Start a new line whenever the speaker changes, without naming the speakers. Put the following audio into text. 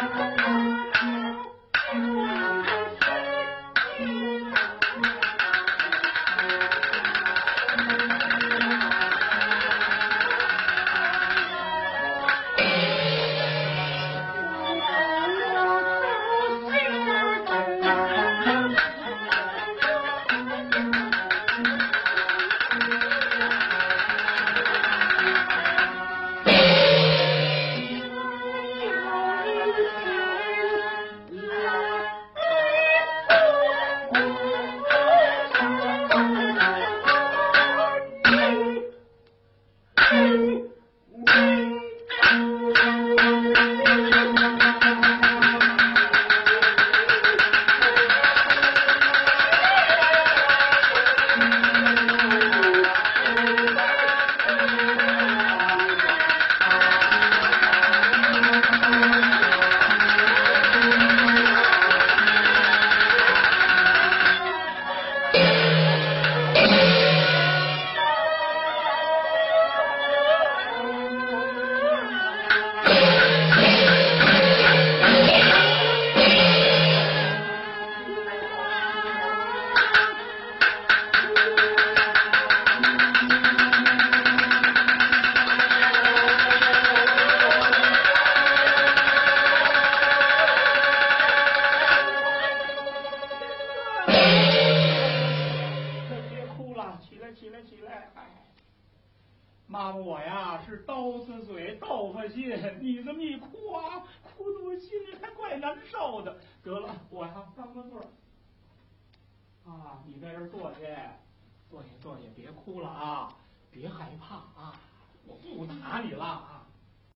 thank you. 起来起来起来！哎，妈妈我呀是刀子嘴豆腐心，你这么一哭啊，哭的我心里还怪难受的。得了，我呀翻个座儿啊，你在这儿坐下，坐下坐下，别哭了啊，别害怕啊，我不打你了啊。